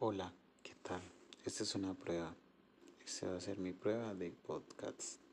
Hola, ¿qué tal? Esta es una prueba. Esta va a ser mi prueba de podcast.